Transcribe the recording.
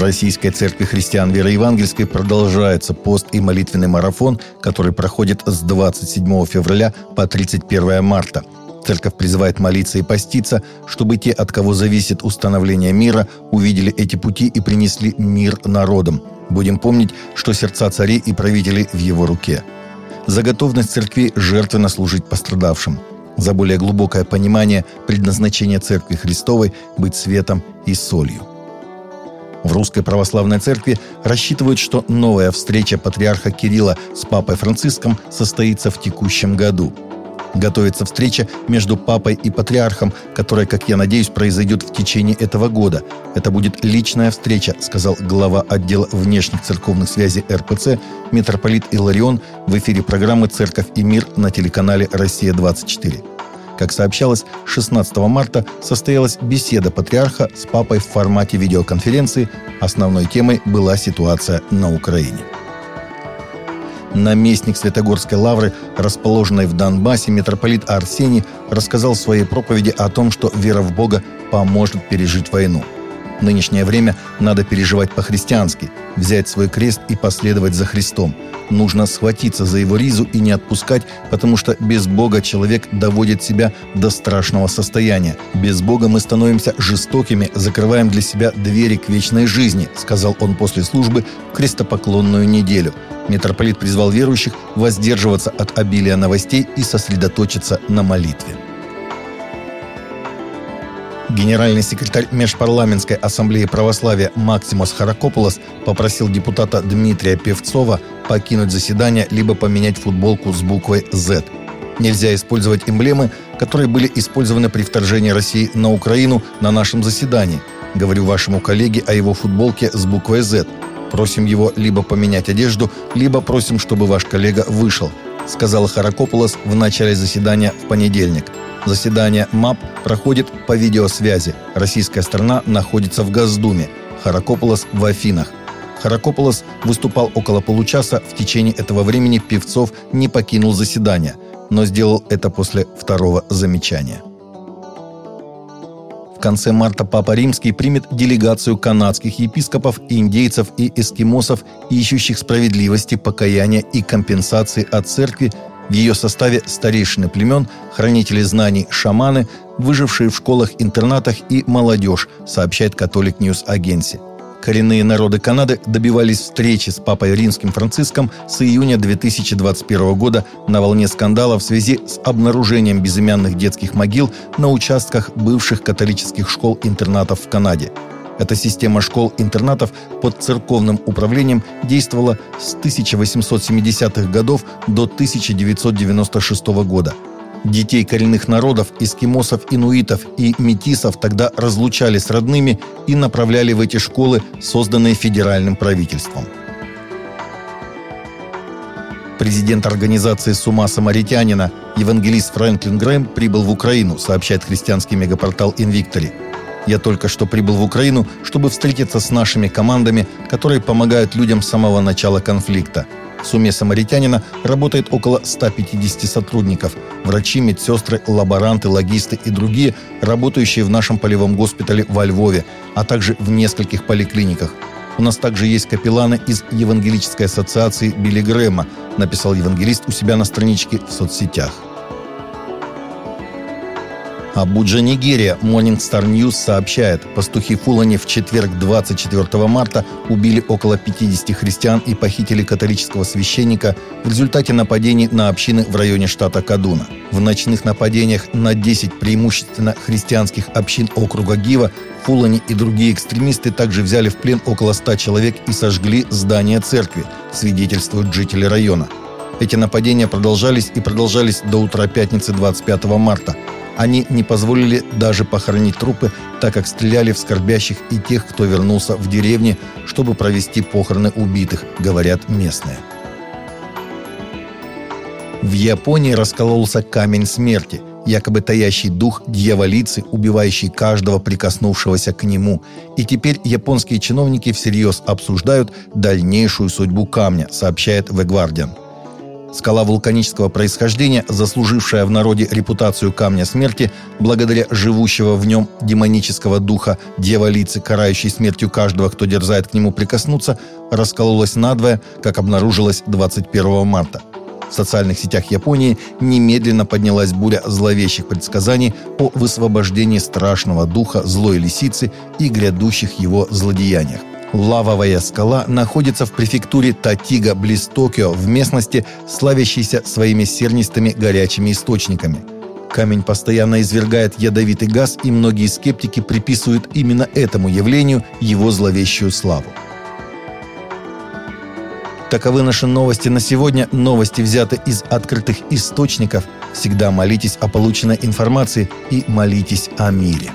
Российской Церкви Христиан Веры Евангельской продолжается пост и молитвенный марафон, который проходит с 27 февраля по 31 марта. Церковь призывает молиться и поститься, чтобы те, от кого зависит установление мира, увидели эти пути и принесли мир народам. Будем помнить, что сердца царей и правителей в его руке. За готовность церкви жертвенно служить пострадавшим. За более глубокое понимание предназначения Церкви Христовой быть светом и солью. В Русской Православной Церкви рассчитывают, что новая встреча патриарха Кирилла с папой Франциском состоится в текущем году. Готовится встреча между папой и патриархом, которая, как я надеюсь, произойдет в течение этого года. Это будет личная встреча, сказал глава отдела внешних церковных связей РПЦ митрополит Иларион в эфире программы «Церковь и мир» на телеканале «Россия-24». Как сообщалось, 16 марта состоялась беседа патриарха с папой в формате видеоконференции. Основной темой была ситуация на Украине. Наместник Святогорской лавры, расположенной в Донбассе, митрополит Арсений рассказал в своей проповеди о том, что вера в Бога поможет пережить войну – нынешнее время надо переживать по-христиански, взять свой крест и последовать за Христом. Нужно схватиться за его ризу и не отпускать, потому что без Бога человек доводит себя до страшного состояния. Без Бога мы становимся жестокими, закрываем для себя двери к вечной жизни, сказал он после службы в крестопоклонную неделю. Митрополит призвал верующих воздерживаться от обилия новостей и сосредоточиться на молитве. Генеральный секретарь Межпарламентской ассамблеи православия Максимус Харакополос попросил депутата Дмитрия Певцова покинуть заседание либо поменять футболку с буквой «З». Нельзя использовать эмблемы, которые были использованы при вторжении России на Украину на нашем заседании. Говорю вашему коллеге о его футболке с буквой «З». Просим его либо поменять одежду, либо просим, чтобы ваш коллега вышел, сказал Харакополос в начале заседания в понедельник – Заседание МАП проходит по видеосвязи. Российская страна находится в Госдуме. Харакополос в Афинах. Харакополос выступал около получаса. В течение этого времени Певцов не покинул заседание, но сделал это после второго замечания. В конце марта Папа Римский примет делегацию канадских епископов, индейцев и эскимосов, ищущих справедливости, покаяния и компенсации от церкви в ее составе старейшины племен, хранители знаний, шаманы, выжившие в школах-интернатах и молодежь, сообщает Catholic News Agency. Коренные народы Канады добивались встречи с папой римским Франциском с июня 2021 года на волне скандала в связи с обнаружением безымянных детских могил на участках бывших католических школ-интернатов в Канаде – эта система школ-интернатов под церковным управлением действовала с 1870-х годов до 1996 года. Детей коренных народов, эскимосов, инуитов и метисов тогда разлучали с родными и направляли в эти школы, созданные федеральным правительством. Президент организации «С ума самаритянина» евангелист Фрэнклин Грэм прибыл в Украину, сообщает христианский мегапортал «Инвиктори». Я только что прибыл в Украину, чтобы встретиться с нашими командами, которые помогают людям с самого начала конфликта. В сумме самаритянина работает около 150 сотрудников. Врачи, медсестры, лаборанты, логисты и другие, работающие в нашем полевом госпитале во Львове, а также в нескольких поликлиниках. У нас также есть капелланы из Евангелической ассоциации Билли Грэма, написал евангелист у себя на страничке в соцсетях. Абуджа, Нигерия. Morning Star News сообщает, пастухи Фулани в четверг 24 марта убили около 50 христиан и похитили католического священника в результате нападений на общины в районе штата Кадуна. В ночных нападениях на 10 преимущественно христианских общин округа Гива Фулани и другие экстремисты также взяли в плен около 100 человек и сожгли здание церкви, свидетельствуют жители района. Эти нападения продолжались и продолжались до утра пятницы 25 марта – они не позволили даже похоронить трупы, так как стреляли в скорбящих и тех, кто вернулся в деревни, чтобы провести похороны убитых, говорят местные. В Японии раскололся камень смерти, якобы таящий дух дьяволицы, убивающий каждого прикоснувшегося к нему. И теперь японские чиновники всерьез обсуждают дальнейшую судьбу камня, сообщает The Guardian. Скала вулканического происхождения, заслужившая в народе репутацию камня смерти, благодаря живущего в нем демонического духа дьяволицы, карающей смертью каждого, кто дерзает к нему прикоснуться, раскололась надвое, как обнаружилось 21 марта. В социальных сетях Японии немедленно поднялась буря зловещих предсказаний о высвобождении страшного духа злой лисицы и грядущих его злодеяниях. Лавовая скала находится в префектуре Татига близ Токио в местности, славящейся своими сернистыми горячими источниками. Камень постоянно извергает ядовитый газ, и многие скептики приписывают именно этому явлению его зловещую славу. Таковы наши новости на сегодня. Новости взяты из открытых источников. Всегда молитесь о полученной информации и молитесь о мире.